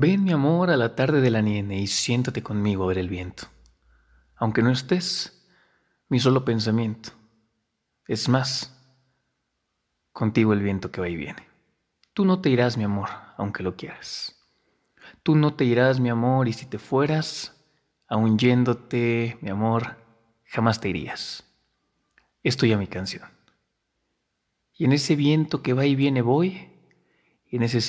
Ven, mi amor, a la tarde de la nieve y siéntate conmigo a ver el viento. Aunque no estés, mi solo pensamiento. Es más, contigo el viento que va y viene. Tú no te irás, mi amor, aunque lo quieras. Tú no te irás, mi amor, y si te fueras, aun yéndote, mi amor, jamás te irías. Esto ya mi canción. Y en ese viento que va y viene voy, y en ese,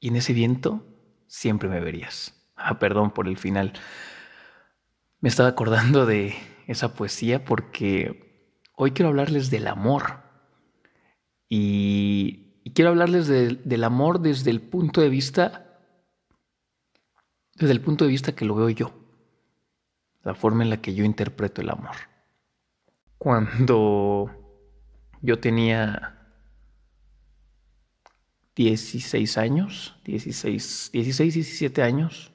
y en ese viento siempre me verías. Ah, perdón por el final. Me estaba acordando de esa poesía porque hoy quiero hablarles del amor. Y, quiero hablarles del amor desde el punto de vista desde el punto de vista que lo veo yo, la forma en la que yo interpreto el amor. Cuando yo tenía 16 años, 16, 16 17 años,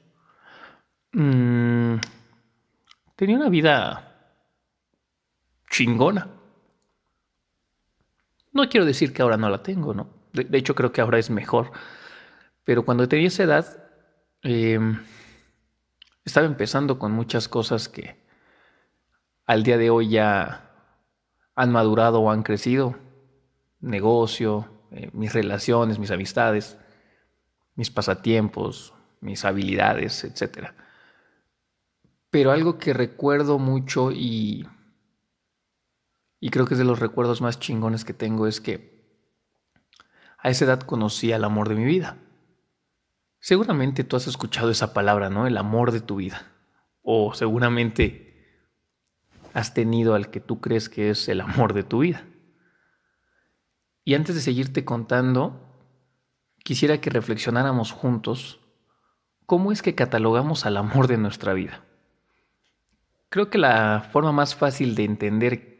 mm, tenía una vida chingona. No quiero decir que ahora no la tengo, ¿no? De, hecho, creo que ahora es mejor. Pero cuando tenía esa edad, em, estaba empezando con muchas cosas que al día de hoy ya han madurado o han crecido. Negocio, eh, mis relaciones, mis amistades, mis pasatiempos, mis habilidades, etc. Pero algo que recuerdo mucho y, y creo que es de los recuerdos más chingones que tengo es que a esa edad conocí al amor de mi vida. Seguramente tú has escuchado esa palabra, ¿no? El amor de tu vida. O seguramente has tenido al que tú crees que es el amor de tu vida. Y antes de seguirte contando, quisiera que reflexionáramos juntos cómo es que catalogamos al amor de nuestra vida. Creo que la forma más fácil de entender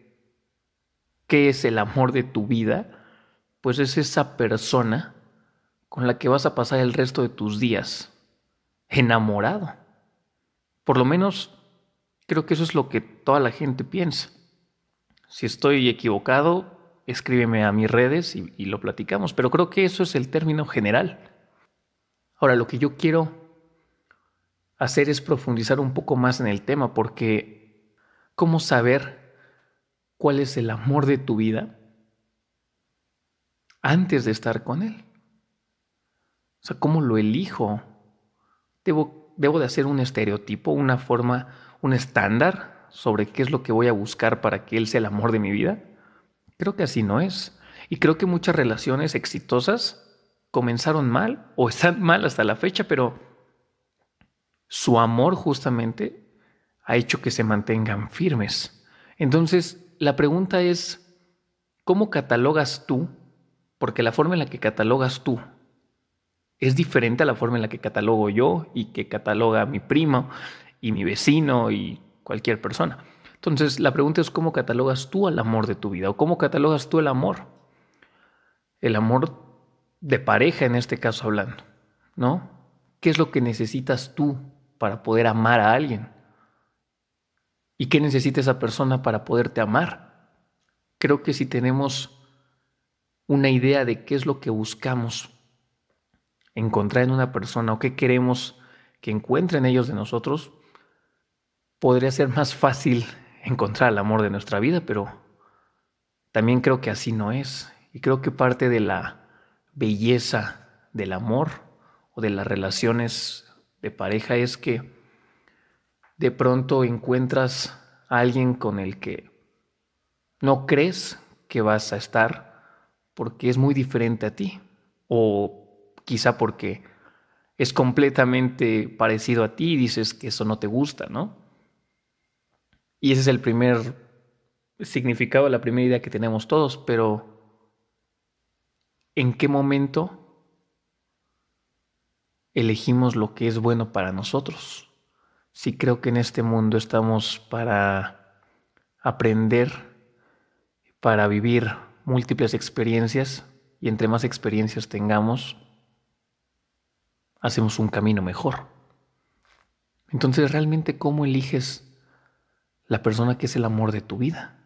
qué es el amor de tu vida pues es esa persona con la que vas a pasar el resto de tus días, enamorado. Por lo menos creo que eso es lo que toda la gente piensa. Si estoy equivocado, escríbeme a mis redes y, lo platicamos, pero creo que eso es el término general. Ahora, lo que yo quiero hacer es profundizar un poco más en el tema, porque ¿cómo saber cuál es el amor de tu vida? antes de estar con Él. O sea, ¿cómo lo elijo? ¿Debo, debo de hacer un estereotipo, una forma, un estándar sobre qué es lo que voy a buscar para que Él sea el amor de mi vida? Creo que así no es. Y creo que muchas relaciones exitosas comenzaron mal o están mal hasta la fecha, pero su amor justamente ha hecho que se mantengan firmes. Entonces, la pregunta es, ¿cómo catalogas tú porque la forma en la que catalogas tú es diferente a la forma en la que catalogo yo y que cataloga mi primo y mi vecino y cualquier persona. Entonces, la pregunta es cómo catalogas tú al amor de tu vida o cómo catalogas tú el amor. El amor de pareja en este caso hablando, ¿no? ¿Qué es lo que necesitas tú para poder amar a alguien? ¿Y qué necesita esa persona para poderte amar? Creo que si tenemos una idea de qué es lo que buscamos encontrar en una persona o qué queremos que encuentren ellos de nosotros, podría ser más fácil encontrar el amor de nuestra vida, pero también creo que así no es. Y creo que parte de la belleza del amor o de las relaciones de pareja es que de pronto encuentras a alguien con el que no crees que vas a estar porque es muy diferente a ti o quizá porque es completamente parecido a ti y dices que eso no te gusta, ¿no? Y ese es el primer significado, la primera idea que tenemos todos, pero ¿en qué momento elegimos lo que es bueno para nosotros? Si creo que en este mundo estamos para aprender, para vivir múltiples experiencias y entre más experiencias tengamos, hacemos un camino mejor. Entonces, realmente, ¿cómo eliges la persona que es el amor de tu vida?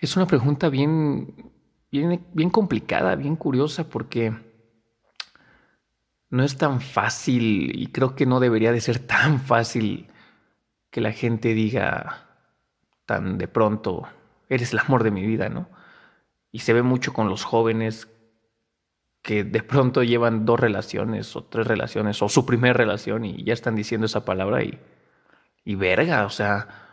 Es una pregunta bien, bien, bien complicada, bien curiosa, porque no es tan fácil y creo que no debería de ser tan fácil que la gente diga tan de pronto, eres el amor de mi vida, ¿no? Y se ve mucho con los jóvenes que de pronto llevan dos relaciones o tres relaciones o su primera relación y ya están diciendo esa palabra y, y verga, o sea,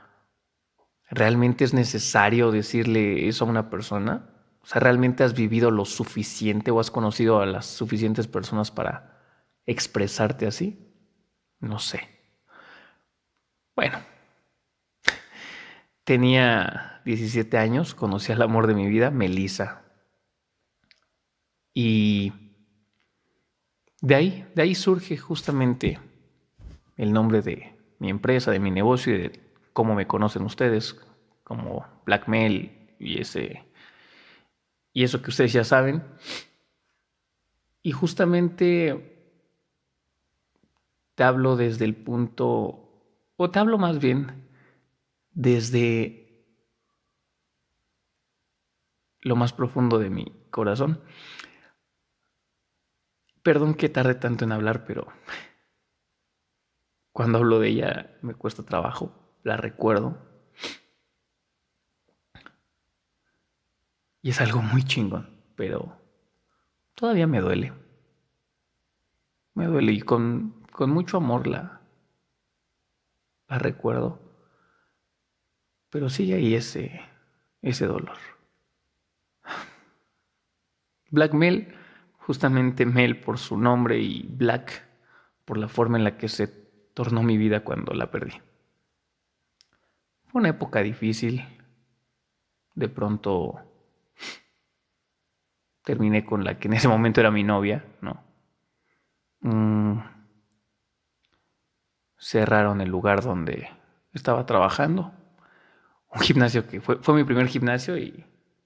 ¿realmente es necesario decirle eso a una persona? O sea, ¿realmente has vivido lo suficiente o has conocido a las suficientes personas para expresarte así? No sé. Bueno, tenía 17 años, conocí al amor de mi vida, Melissa. Y de ahí, de ahí surge justamente el nombre de mi empresa, de mi negocio y de cómo me conocen ustedes, como Blackmail y ese y eso que ustedes ya saben. Y justamente te hablo desde el punto, o te hablo más bien desde lo más profundo de mi corazón. Perdón que tarde tanto en hablar, pero cuando hablo de ella me cuesta trabajo, la recuerdo. Y es algo muy chingón, pero todavía me duele. Me duele y con con mucho amor la, la recuerdo, pero sigue ahí ese, ese dolor. Black Mel, justamente Mel por su nombre y Black por la forma en la que se tornó mi vida cuando la perdí. Fue una época difícil. De pronto terminé con la que en ese momento era mi novia, ¿no? Mm, cerraron el lugar donde estaba trabajando. Un gimnasio que fue, fue mi primer gimnasio y,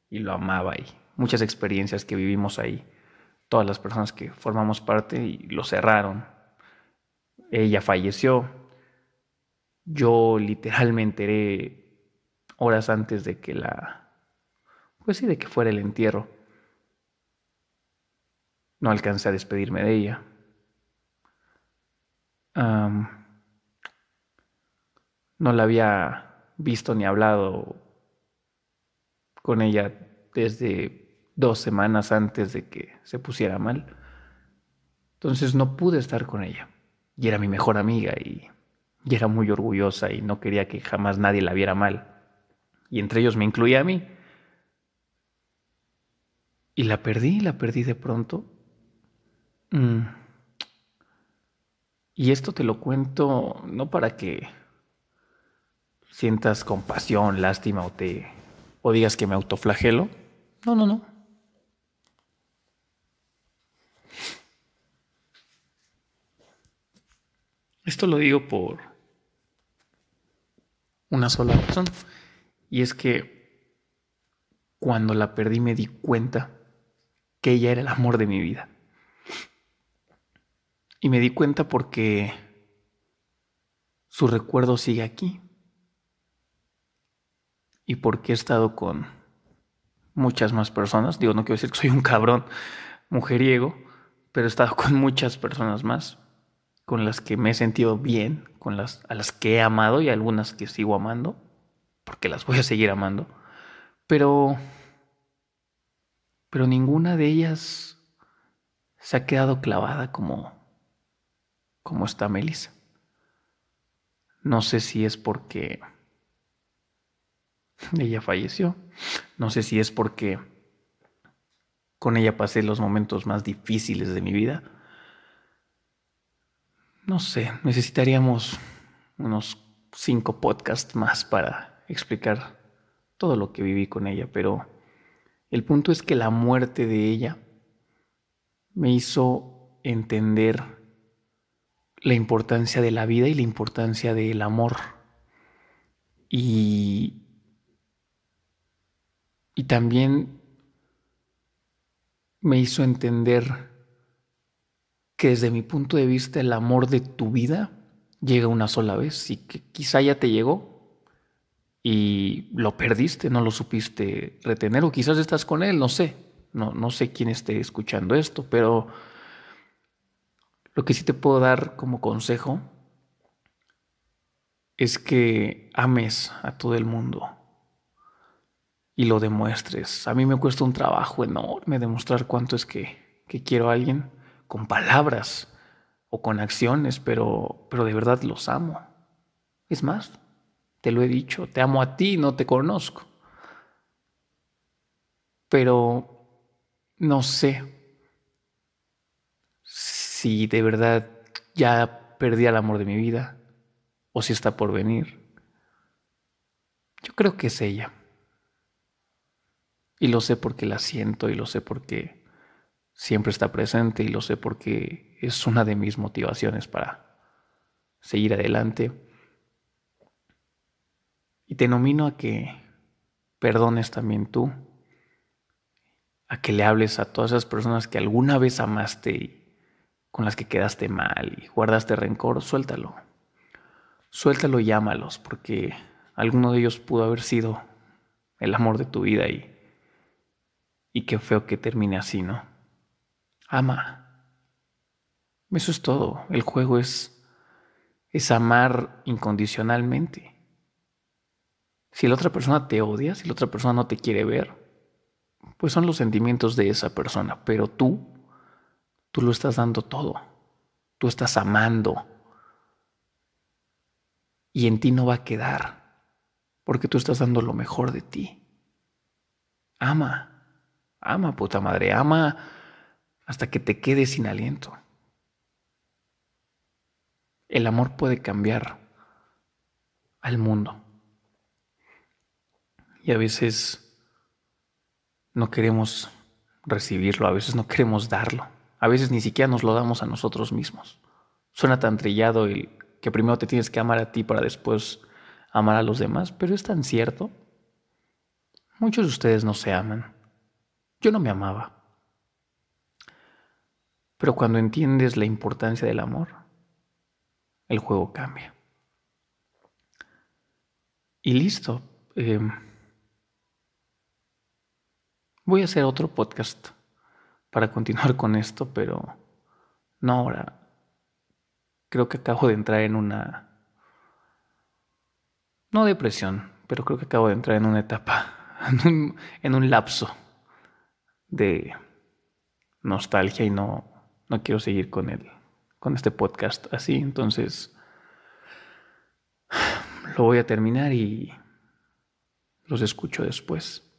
y lo amaba y muchas experiencias que vivimos ahí, todas las personas que formamos parte y lo cerraron. Ella falleció. Yo literalmente enteré horas antes de que la, pues sí, de que fuera el entierro. No alcancé a despedirme de ella no la había visto ni hablado con ella desde dos semanas antes de que se pusiera mal. Entonces no pude estar con ella. Y era mi mejor amiga y, era muy orgullosa y no quería que jamás nadie la viera mal. Y entre ellos me incluía a mí. Y la perdí, la perdí de pronto. Mm. Y esto te lo cuento no para que sientas compasión, lástima o te o digas que me autoflagelo. No, no, no. Esto lo digo por una sola razón. Y es que cuando la perdí me di cuenta que ella era el amor de mi vida. Y me di cuenta porque su recuerdo sigue aquí y porque he estado con muchas más personas. Digo, no quiero decir que soy un cabrón mujeriego, pero he estado con muchas personas más con las que me he sentido bien, con las a las que he amado y algunas que sigo amando, porque las voy a seguir amando. Pero pero ninguna de ellas se ha quedado clavada como como está Melissa. No sé si es porque ella falleció. No sé si es porque con ella pasé los momentos más difíciles de mi vida. No sé, necesitaríamos unos cinco podcasts más para explicar todo lo que viví con ella, pero el punto es que la muerte de ella me hizo entender la importancia de la vida y la importancia del amor. Y y también me hizo entender que desde mi punto de vista el amor de tu vida llega una sola vez y que quizá ya te llegó y lo perdiste, no lo supiste retener o quizás estás con él, no sé, no, no sé quién esté escuchando esto, pero Lo que sí te puedo dar como consejo es que ames a todo el mundo y lo demuestres. A mí me cuesta un trabajo enorme demostrar cuánto es que, que quiero a alguien con palabras o con acciones, pero, pero de verdad los amo. Es más, te lo he dicho, te amo a ti, no te conozco. Pero no sé si de verdad ya perdí el amor de mi vida o si está por venir. Yo creo que es ella. Y lo sé porque la siento y lo sé porque siempre está presente y lo sé porque es una de mis motivaciones para seguir adelante. Y te nomino a que perdones también tú, a que le hables a todas esas personas que alguna vez amaste y con las que quedaste mal y guardaste rencor, suéltalo. Suéltalo y llámalos, porque alguno de ellos pudo haber sido el amor de tu vida y, y qué feo que termine así, ¿no? Ama. Eso es todo. El juego es, es amar incondicionalmente. Si la otra persona te odia, si la otra persona no te quiere ver, pues son los sentimientos de esa persona, pero tú, tú lo estás dando todo, tú estás amando y en ti no va a quedar, porque tú estás dando lo mejor de ti. Ama, ama, puta madre, ama hasta que te quedes sin aliento. El amor puede cambiar al mundo. Y a veces no queremos recibirlo, a veces no queremos darlo, a veces ni siquiera nos lo damos a nosotros mismos. Suena tan trillado el que primero te tienes que amar a ti para después amar a los demás, pero es tan cierto. Muchos de ustedes no se aman. Yo no me amaba. Pero cuando entiendes la importancia del amor, el juego cambia. Y listo. Eh, Voy a hacer otro podcast para continuar con esto, pero no ahora. Creo que acabo de entrar en una... No depresión, pero creo que acabo de entrar en una etapa, en un, lapso de nostalgia y no, no quiero seguir con él, con este podcast así. Entonces, lo voy a terminar y los escucho después.